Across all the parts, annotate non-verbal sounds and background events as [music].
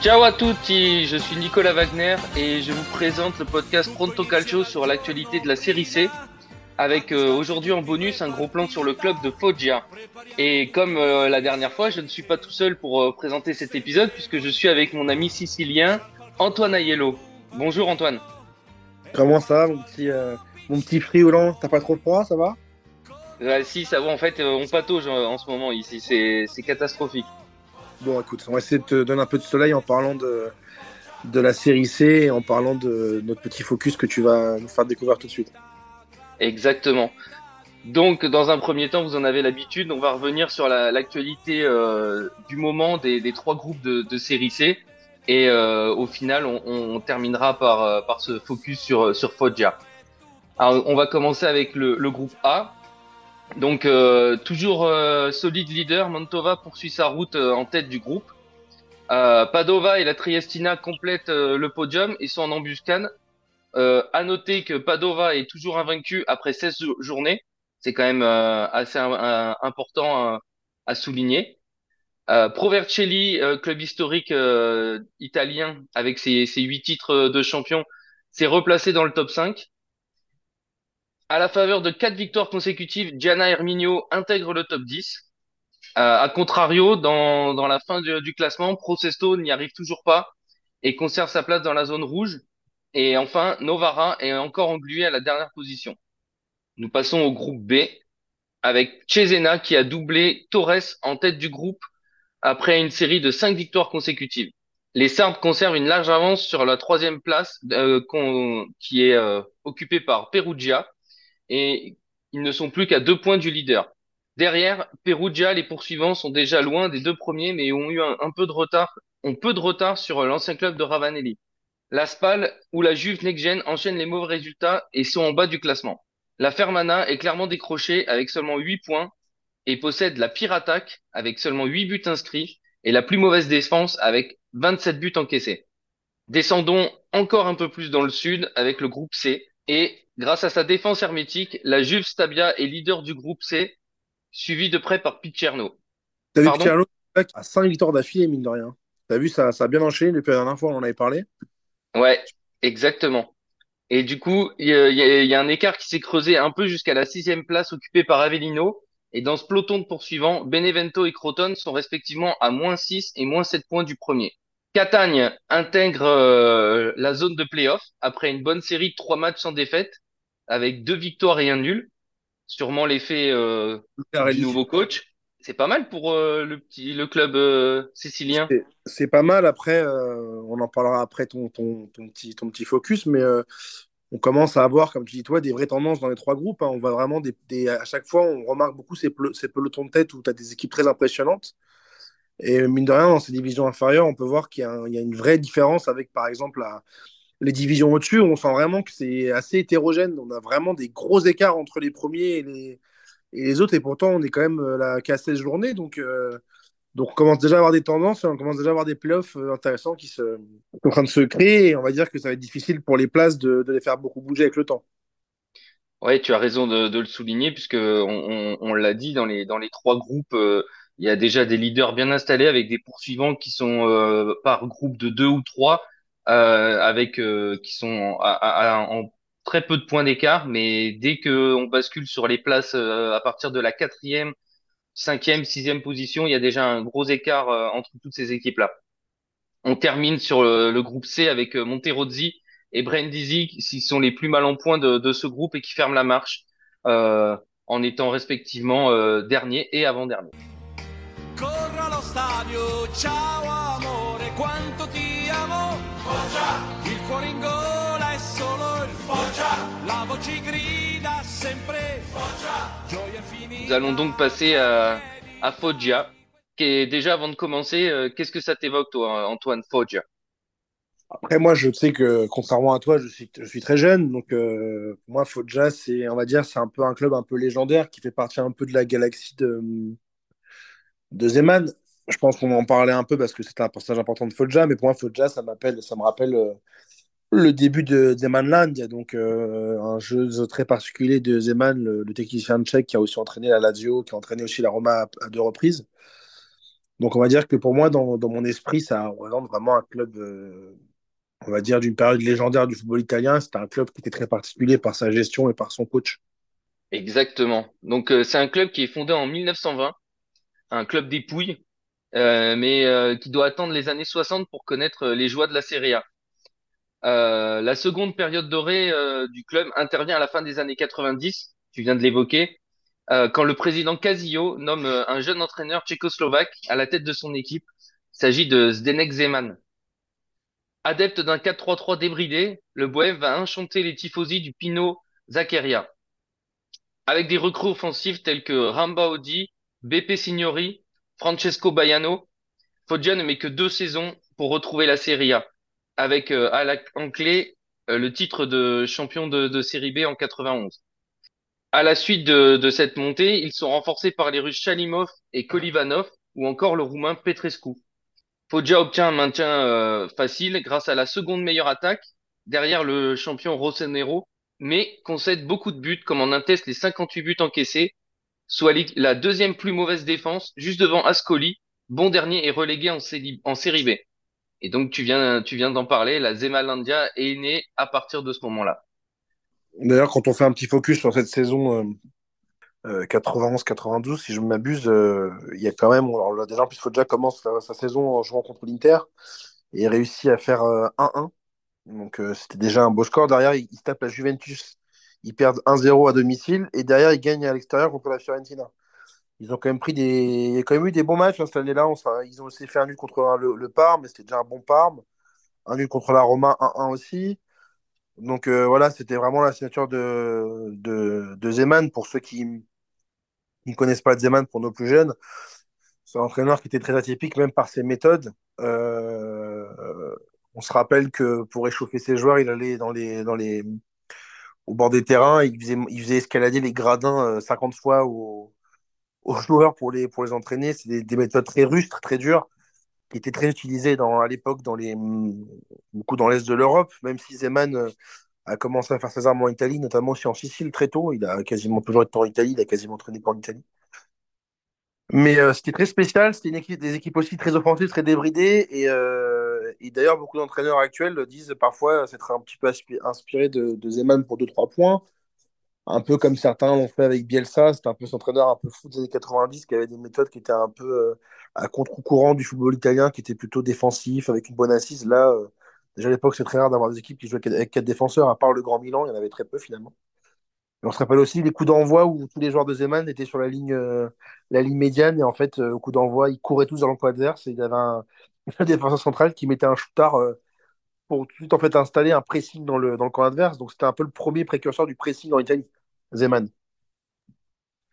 Ciao à tutti, je suis Nicolas Wagner et je vous présente le podcast Pronto Calcio sur l'actualité de la série C avec euh, aujourd'hui en bonus un gros plan sur le club de Foggia. Et comme euh, la dernière fois, je ne suis pas tout seul pour euh, présenter cet épisode puisque je suis avec mon ami sicilien Antoine Aiello. Bonjour Antoine. Comment ça, mon petit, mon petit friolant T'as pas trop froid, ça va? Si, ça va. En fait, on patauge en ce moment ici. C'est catastrophique. Bon, écoute, on va essayer de te donner un peu de soleil en parlant de, de la série C et en parlant de notre petit focus que tu vas nous faire découvrir tout de suite. Exactement. Donc, dans un premier temps, vous en avez l'habitude, on va revenir sur l'actualité euh, du moment des, trois groupes de, de série C. Et euh, au final, on, on terminera par, euh, par ce focus sur, sur Foggia. Alors, on va commencer avec le, le groupe A, donc euh, toujours euh, solide leader, Mantova poursuit sa route euh, en tête du groupe. Padova et la Triestina complètent le podium et sont en embuscade. à noter que Padova est toujours invaincu après 16 journées. C'est quand même assez important à souligner. Provercelli, club historique italien avec ses, 8 titres de champion, s'est replacé dans le top 5. À la faveur de quatre victoires consécutives, Gianna Herminio intègre le top 10. Euh, a contrario, dans, dans la fin du, classement, Procesto n'y arrive toujours pas et conserve sa place dans la zone rouge. Et enfin, Novara est encore englué à la dernière position. Nous passons au groupe B avec Cesena qui a doublé Torres en tête du groupe après une série de cinq victoires consécutives. Les Serbes conservent une large avance sur la troisième place euh, qui est euh, occupée par Perugia et ils ne sont plus qu'à deux points du leader. Derrière, Perugia, les poursuivants sont déjà loin des deux premiers, mais ont eu un, peu de retard, ont peu de retard sur l'ancien club de Ravanelli. La Spal ou la Juve Nexgen enchaînent les mauvais résultats et sont en bas du classement. La Fermana est clairement décrochée avec seulement 8 points et possède la pire attaque avec seulement 8 buts inscrits et la plus mauvaise défense avec 27 buts encaissés. Descendons encore un peu plus dans le sud avec le groupe C et grâce à sa défense hermétique, la Juve Stabia est leader du groupe C, suivi de près par Picerno. T'as vu Picerno a 5 victoires d'affilée, mine de rien. T'as vu, ça, ça a bien enchaîné depuis la dernière fois, on en avait parlé. Ouais, exactement. Et du coup, il y, a un écart qui s'est creusé un peu jusqu'à la sixième place occupée par Avellino. Et dans ce peloton de poursuivants, Benevento et Croton sont respectivement à moins 6 et moins 7 points du premier. Catagne intègre euh, la zone de playoff après une bonne série de trois matchs sans défaite, avec deux victoires et un nul. Sûrement l'effet euh, du nouveau coach. C'est pas mal pour euh, le petit le club sicilien. C'est pas mal. Après, on en parlera après ton, ton, ton, petit, ton petit focus, mais on commence à avoir, comme tu dis toi, des vraies tendances dans les trois groupes. Hein. On voit vraiment des, à chaque fois, on remarque beaucoup ces, ces pelotons de tête où tu as des équipes très impressionnantes. Et mine de rien, dans ces divisions inférieures, on peut voir qu'il y, y, a une vraie différence avec, par exemple, la, les divisions au-dessus. On sent vraiment que c'est assez hétérogène. On a vraiment des gros écarts entre les premiers et les, autres. Et pourtant, on est quand même euh, là qu'à 16 journées. Donc, euh, donc, on commence déjà à avoir des tendances. On commence déjà à avoir des playoffs euh, intéressants qui, se, sont en train de se créer. Et on va dire que ça va être difficile pour les places de, les faire beaucoup bouger avec le temps. Oui, tu as raison de, le souligner, puisque on, l'a dit dans les, dans les trois groupes il y a déjà des leaders bien installés avec des poursuivants qui sont par groupe de deux ou trois, avec euh, qui sont en très peu de points d'écart. Mais dès que on bascule sur les places à partir de la quatrième, cinquième, sixième position, il y a déjà un gros écart entre toutes ces équipes-là. On termine sur le, groupe C avec Monterozzi et Brindisi qui sont les plus mal en point de, ce groupe et qui ferment la marche en étant respectivement dernier et avant-dernier. Ciao amore, quanto ti amo. Foggia, il cuore in gola è solo il Foggia, la voce grida sempre Foggia, gioia infinita. Nous allons donc passer à, à Foggia. Qui déjà, avant de commencer, euh, qu'est-ce que ça t'évoque, toi, Antoine Foggia? Après, moi, je sais que, contrairement à toi, je suis, je suis très jeune. Donc, euh, pour moi, Foggia, c'est, on va dire, c'est un peu un club un peu légendaire qui fait partie un peu de la galaxie de, de Zeman, je pense qu'on en parlait un peu parce que c'était un personnage important de Foggia, mais pour moi, Foggia, ça, m'appelle, ça me rappelle euh, le début de Zemanland. Il y a donc euh, un jeu très particulier de Zeman, le, technicien tchèque qui a aussi entraîné la Lazio, qui a entraîné aussi la Roma à, deux reprises. Donc on va dire que pour moi, dans, dans mon esprit, ça représente vraiment un club, euh, on va dire, d'une période légendaire du football italien. C'était un club qui était très particulier par sa gestion et par son coach. Exactement. Donc c'est un club qui est fondé en 1920, un club dépouille, euh, mais euh, qui doit attendre les années 60 pour connaître euh, les joies de la Serie A. La seconde période dorée du club intervient à la fin des années 90, tu viens de l'évoquer, quand le président Casillo nomme un jeune entraîneur tchécoslovaque à la tête de son équipe. Il s'agit de Zdenek Zeman. Adepte d'un 4-3-3 débridé, le Bohème va enchanter les tifosi du Pino Zaccaria. Avec des recrues offensifs tels que Rambaudi, Beppe Signori, Francesco Baiano, Foggia ne met que deux saisons pour retrouver la Serie A, avec à la- en clé le titre de champion de, de Série B en 91. À la suite de, de cette montée, ils sont renforcés par les Russes Chalimov et Kolivanov, ou encore le Roumain Petrescu. Foggia obtient un maintien euh, facile grâce à la seconde meilleure attaque, derrière le champion Rossonero, mais concède beaucoup de buts, comme en attestent les 58 buts encaissés, soit la deuxième plus mauvaise défense, juste devant Ascoli, bon dernier et relégué en, série- B. Et donc tu viens, d'en parler, la Zemalandia est née à partir de ce moment-là. D'ailleurs, quand on fait un petit focus sur cette saison euh, euh, 91-92, si je m'abuse, euh, il y a quand même. Alors, là, déjà, en plus, Foggia commence sa, sa saison en jouant contre l'Inter et réussit à faire euh, 1-1. Donc, euh, c'était déjà un beau score. Derrière, ils se tapent la Juventus. Ils perdent 1-0 à domicile et derrière, ils gagnent à l'extérieur contre la Fiorentina. Ils ont quand même pris des, il y a quand même eu des bons matchs hein, cette année-là. Ils ont aussi fait un nul contre le, Parme, mais c'était déjà un bon Parme. Un nul contre la Roma, 1-1 aussi. Donc euh, voilà, c'était vraiment la signature de, de, Zeman. Pour ceux qui ne connaissent pas Zeman, pour nos plus jeunes, c'est un entraîneur qui était très atypique, même par ses méthodes. Euh, on se rappelle que pour réchauffer ses joueurs, il allait dans les, dans les, au bord des terrains, il faisait, escalader les gradins euh, 50 fois aux, joueurs pour les, entraîner. C'est des, des méthodes très rustres, très dures, qui étaient très utilisées à l'époque dans l'Est de l'Europe, même si Zeman euh, a commencé à faire ses armes en Italie, notamment aussi en Sicile très tôt. Il a quasiment toujours été en Italie, il a quasiment entraîné pour l'Italie. Mais euh, c'était très spécial, c'était des équipes aussi très offensives, très débridées. Euh, et d'ailleurs, beaucoup d'entraîneurs actuels disent parfois s'être un petit peu inspiré de, Zeman pour deux trois points. Un peu comme certains l'ont fait avec Bielsa, c'était un peu cet entraîneur un peu fou des années 90 qui avait des méthodes qui étaient un peu euh, à contre-courant du football italien, qui était plutôt défensif, avec une bonne assise. Là, euh, déjà à l'époque, c'est très rare d'avoir des équipes qui jouaient avec quatre défenseurs, à part le Grand Milan, il y en avait très peu finalement. On se rappelle aussi les coups d'envoi où tous les joueurs de Zeman étaient sur la ligne, euh, la ligne médiane et en fait, au coup d'envoi, ils couraient tous dans l'emploi adverse et il avait un, un [laughs] défenseur central qui mettait un shootard euh, pour tout de suite en fait installer un pressing dans le, dans le camp adverse. Donc c'était un peu le premier précurseur du pressing en Italie, Zeman.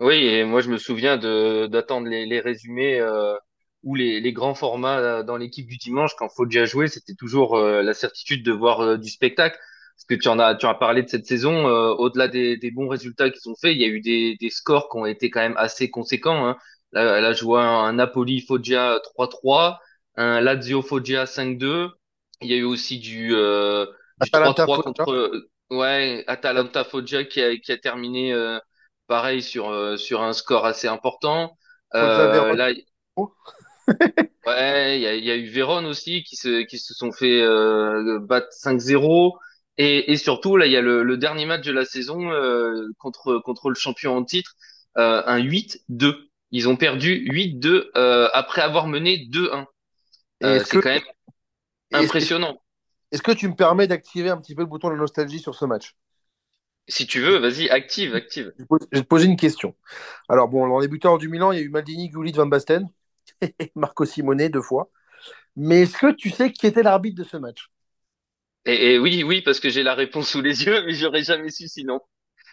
Oui, et moi je me souviens d'attendre les, les résumés euh, ou les, les grands formats euh, dans l'équipe du dimanche quand faut déjà jouer, c'était toujours la certitude de voir du spectacle. Parce que tu en as tu as parlé de cette saison, au-delà des, des bons résultats qu'ils ont fait, il y a eu des, des scores qui ont été quand même assez conséquents. Hein. Là, là, je vois un Napoli Foggia 3-3, un Lazio Foggia 5-2. Il y a eu aussi du euh, du Atalanta 3-3 Foggia. contre ouais Atalanta Foggia qui a qui a terminé euh, pareil sur, euh, sur un score assez important. Euh, là, [laughs] ouais, il y a, il y a eu Vérone aussi qui se, qui se sont fait euh, battre 5-0. Et, et surtout, là, il y a le, le dernier match de la saison euh, contre, contre le champion en titre, euh, un 8-2. Ils ont perdu 8-2 euh, après avoir mené 2-1. Euh, c'est que, quand même impressionnant. est-ce que tu me permets d'activer un petit peu le bouton de la nostalgie sur ce match? Si tu veux, vas-y, active, active. Je vais te poser une question. Alors bon, dans les buteurs du Milan, il y a eu Maldini, Gullit, Van Basten, [laughs] Marco Simone deux fois. Mais est-ce que tu sais qui était l'arbitre de ce match? Et, et oui, oui, parce que j'ai la réponse sous les yeux, [laughs] mais j'aurais jamais su sinon.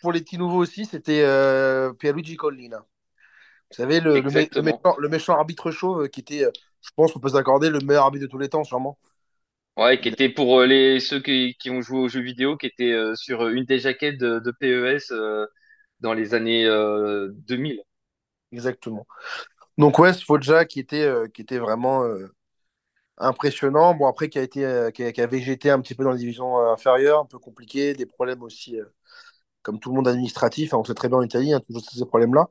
Pour les petits nouveaux aussi, c'était euh, Pierluigi Collina. Vous savez, le, le, mé- le Exactement. méchant, le méchant arbitre chauve qui était, euh, je pense qu'on peut s'accorder, le meilleur arbitre de tous les temps, sûrement. Ouais, qui était pour euh, les ceux qui, qui ont joué aux jeux vidéo, qui était euh, sur euh, une des jaquettes de, de PES euh, dans les années euh, 2000. Exactement. Donc ouais, ce Foggia qui était, qui était vraiment impressionnant. Bon, après, qui a été, qui a, qui a végété un petit peu dans les divisions inférieures, un peu compliqué, des problèmes aussi, comme tout le monde administratif. hein, on sait très bien en Italie, hein, toujours ces problèmes-là.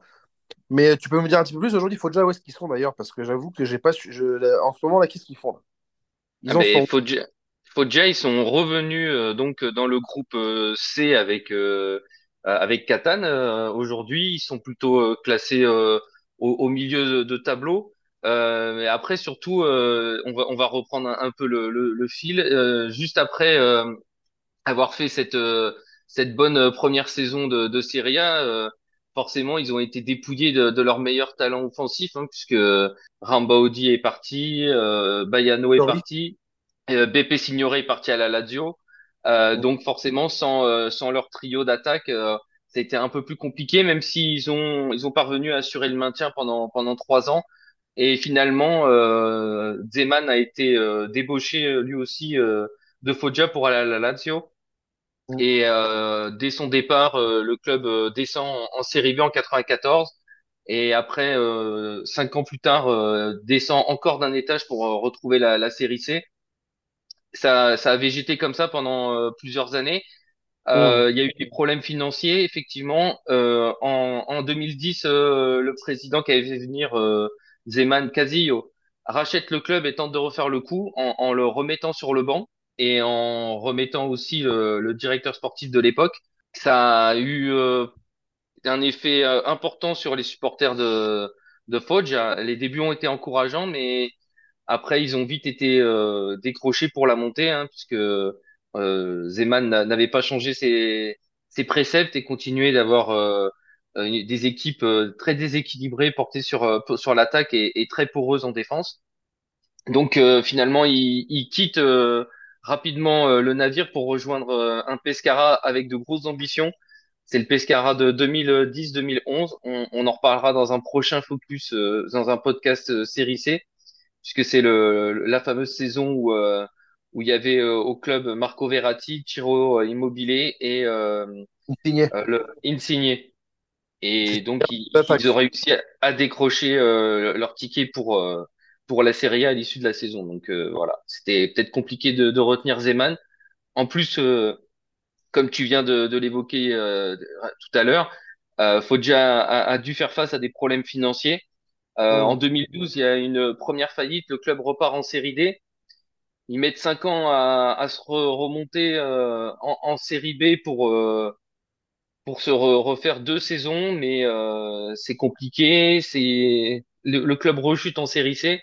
Mais tu peux me dire un petit peu plus aujourd'hui, Foggia, où est-ce qu'ils sont d'ailleurs? Parce que j'avoue que j'ai pas su... je- En ce moment, là, qu'est-ce qu'ils font là? Ah Ils en sont. Foggia, Foggia, ils sont revenus euh, donc dans le groupe euh, C avec euh, euh, avec Catane euh, aujourd'hui. Ils sont plutôt euh, classés euh, au, au milieu de, de tableau. Euh, mais après surtout, euh, on va on va reprendre un, un peu le, le, le fil. Euh, juste après euh, avoir fait cette euh, cette bonne euh, première saison de, de Serie A, euh, forcément ils ont été dépouillés de, de leur meilleur talent offensif, hein, puisque Rambaudi est parti, euh, Baiano est parti. Euh, BP Signoret est parti à la Lazio. Euh, donc forcément, sans, euh, sans leur trio d'attaque, euh, ça a été un peu plus compliqué, même s'ils ont, ils ont parvenu à assurer le maintien pendant, pendant trois ans. Et finalement, euh, Zeman a été euh, débauché euh, lui aussi euh, de Foggia pour aller à la Lazio. Mm. Et euh, dès son départ, euh, le club euh, descend en, en Série B en 94. Et après, euh, cinq ans plus tard, euh, descend encore d'un étage pour euh, retrouver la, la Série C ça, ça a végété comme ça pendant euh, plusieurs années. Mm. Euh, il y a eu des problèmes financiers, effectivement. Euh, en, en 2010, euh, le président qui avait fait venir euh, Zeman Casillo rachète le club et tente de refaire le coup en, en le remettant sur le banc et en remettant aussi le, le directeur sportif de l'époque. Ça a eu euh, un effet euh, important sur les supporters de, de Foggia. Les débuts ont été encourageants, mais après, ils ont vite été euh, décrochés pour la montée, hein, puisque euh, Zeman n'a- n'avait pas changé ses, ses préceptes et continuait d'avoir euh, des équipes euh, très déséquilibrées, portées sur, sur l'attaque et, et très poreuses en défense. Donc finalement, il, il quitte rapidement euh, le navire pour rejoindre euh, un Pescara avec de grosses ambitions. C'est le Pescara de 2010-2011. On, on en reparlera dans un prochain focus, euh, dans un podcast euh, série C puisque c'est le, la fameuse saison où, euh, où il y avait euh, au club Marco Verratti, Ciro Immobile et euh, Insigné. le Insigne. Et donc, ils, ils ont réussi à, à décrocher euh, leur ticket pour, euh, pour la Serie A à l'issue de la saison. Donc euh, voilà, c'était peut-être compliqué de, de retenir Zeman. En plus, euh, comme tu viens de, de l'évoquer euh, tout à l'heure, Foggia a, a dû faire face à des problèmes financiers. Euh, en Mm. 2012, il y a une première faillite, le club repart en Série D. Ils mettent cinq ans à, à se re- remonter euh, en, en série B pour euh, pour se re- refaire deux saisons, mais euh, c'est compliqué. C'est le, le club rechute en série C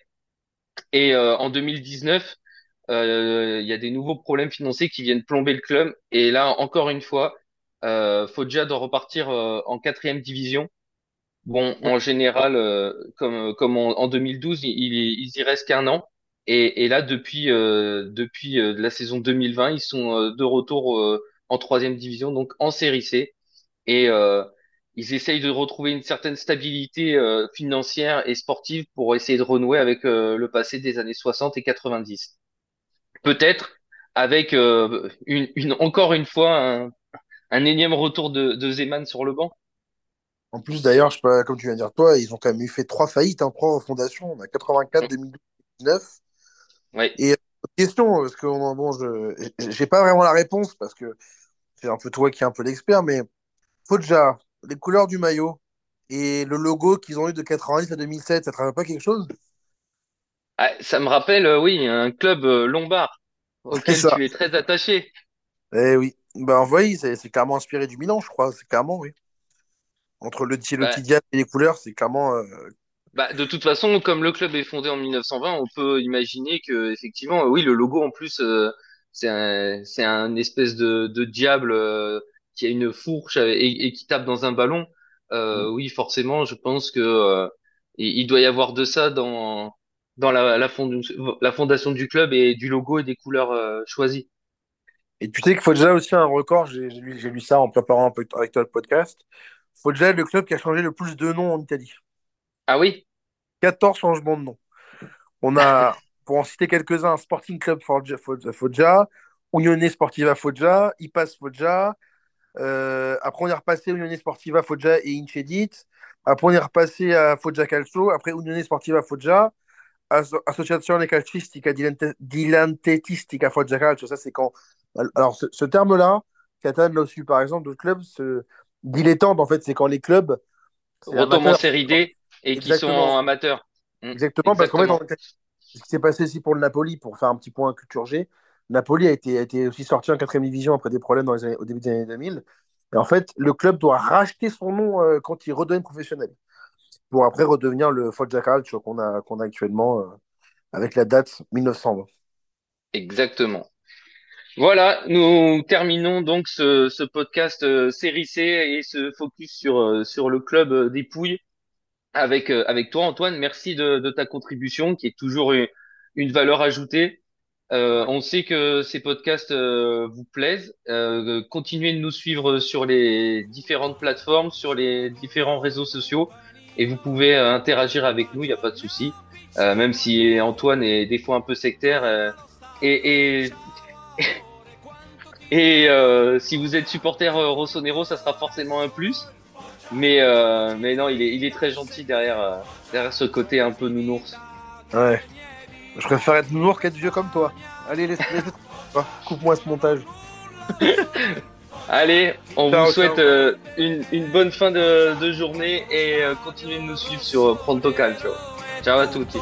et euh, en 2019, euh, il y a des nouveaux problèmes financiers qui viennent plomber le club. Et là, encore une fois, euh, Foggia doit repartir euh, en quatrième division. Bon, en général, euh, comme, comme en, en 2012, il, il, ils y restent qu'un an. Et, et là, depuis, euh, depuis euh, la saison 2020, ils sont euh, de retour euh, en troisième division, donc en série C. Et euh, ils essayent de retrouver une certaine stabilité euh, financière et sportive pour essayer de renouer avec euh, le passé des années 60 et 90. Peut-être avec euh, une, une, encore une fois un, un énième retour de, de Zeman sur le banc. En plus, d'ailleurs, je sais pas, comme tu viens de dire, toi, ils ont quand même eu fait trois faillites, hein, trois refondations. On a 84, 2012, 2019. Oui. Et question, parce que bon, je j'ai pas vraiment la réponse, parce que c'est un peu toi qui es un peu l'expert, mais Foggia, les couleurs du maillot et le logo qu'ils ont eu de 90 à 2007, ça te rappelle pas quelque chose? Ah, ça me rappelle, euh, oui, un club euh, lombard auquel tu es très attaché. Eh oui. Ben, oui, c'est c'est clairement inspiré du Milan, je crois. C'est clairement, oui. Entre le, le et les couleurs, c'est clairement. euh, bah, de toute façon, comme le club est fondé en 1920, on peut imaginer que effectivement, oui, le logo en plus, euh, c'est un, c'est un espèce de, de diable euh, qui a une fourche et, et qui tape dans un ballon. Euh, oui, forcément, je pense que euh, il, doit y avoir de ça dans dans la, la, fond- la fondation du club et du logo et des couleurs euh, choisies. Et tu sais qu'il faut déjà aussi un record, j'ai lu, ça en préparant un peu avec toi le podcast. Faut déjà le club qui a changé le plus de noms en Italie. Ah oui? 14 changements de nom. On a, [laughs] pour en citer quelques-uns, Sporting Club Foggia, Unione Sportiva Foggia, Ipas Foggia. Euh, après, on est repassé Unione Sportiva Foggia et Incedit. Après, on est repassé à Foggia Calcio. Après, Unione Sportiva Foggia. Asso- Associazione Calcistica Dilante- Dilettantistica Foggia Calcio. Ça, c'est quand. Alors, ce, ce terme-là, Catane l'a su par exemple, d'autres clubs, ce dilettante, en fait, c'est quand les clubs retombent en série D et qui sont amateurs. Mmh. Exactement, parce qu'en fait, ce qui s'est passé ici pour le Napoli, pour faire un petit point culture G, Napoli a été, aussi sorti en quatrième division après des problèmes au début des années 2000. Et en fait, le club doit racheter son nom euh, quand il redevient professionnel, pour après redevenir le Foggia Calcio qu'on a, actuellement euh, avec la date 1920. Exactement. Voilà, nous terminons donc ce, podcast euh, série C et ce focus sur, le club des Pouilles avec, toi, Antoine. Merci de, ta contribution qui est toujours une valeur ajoutée. Euh, on sait que ces podcasts euh, vous plaisent. Euh, continuez de nous suivre sur les différentes plateformes, sur les différents réseaux sociaux, et vous pouvez euh, interagir avec nous. Il n'y a pas de souci, euh, même si Antoine est des fois un peu sectaire. et et, [laughs] et si vous êtes supporter Rossonero, ça sera forcément un plus. Mais mais non, il est il est très gentil derrière derrière ce côté un peu nounours. Ouais. Je préfère être noir qu'être vieux comme toi. Allez, laisse, [laughs] coupe-moi ce montage. [laughs] Allez, on vous souhaite euh, une, une, bonne fin de, de journée et euh, continuez de nous suivre sur Pronto Calcio. Ciao à tutti.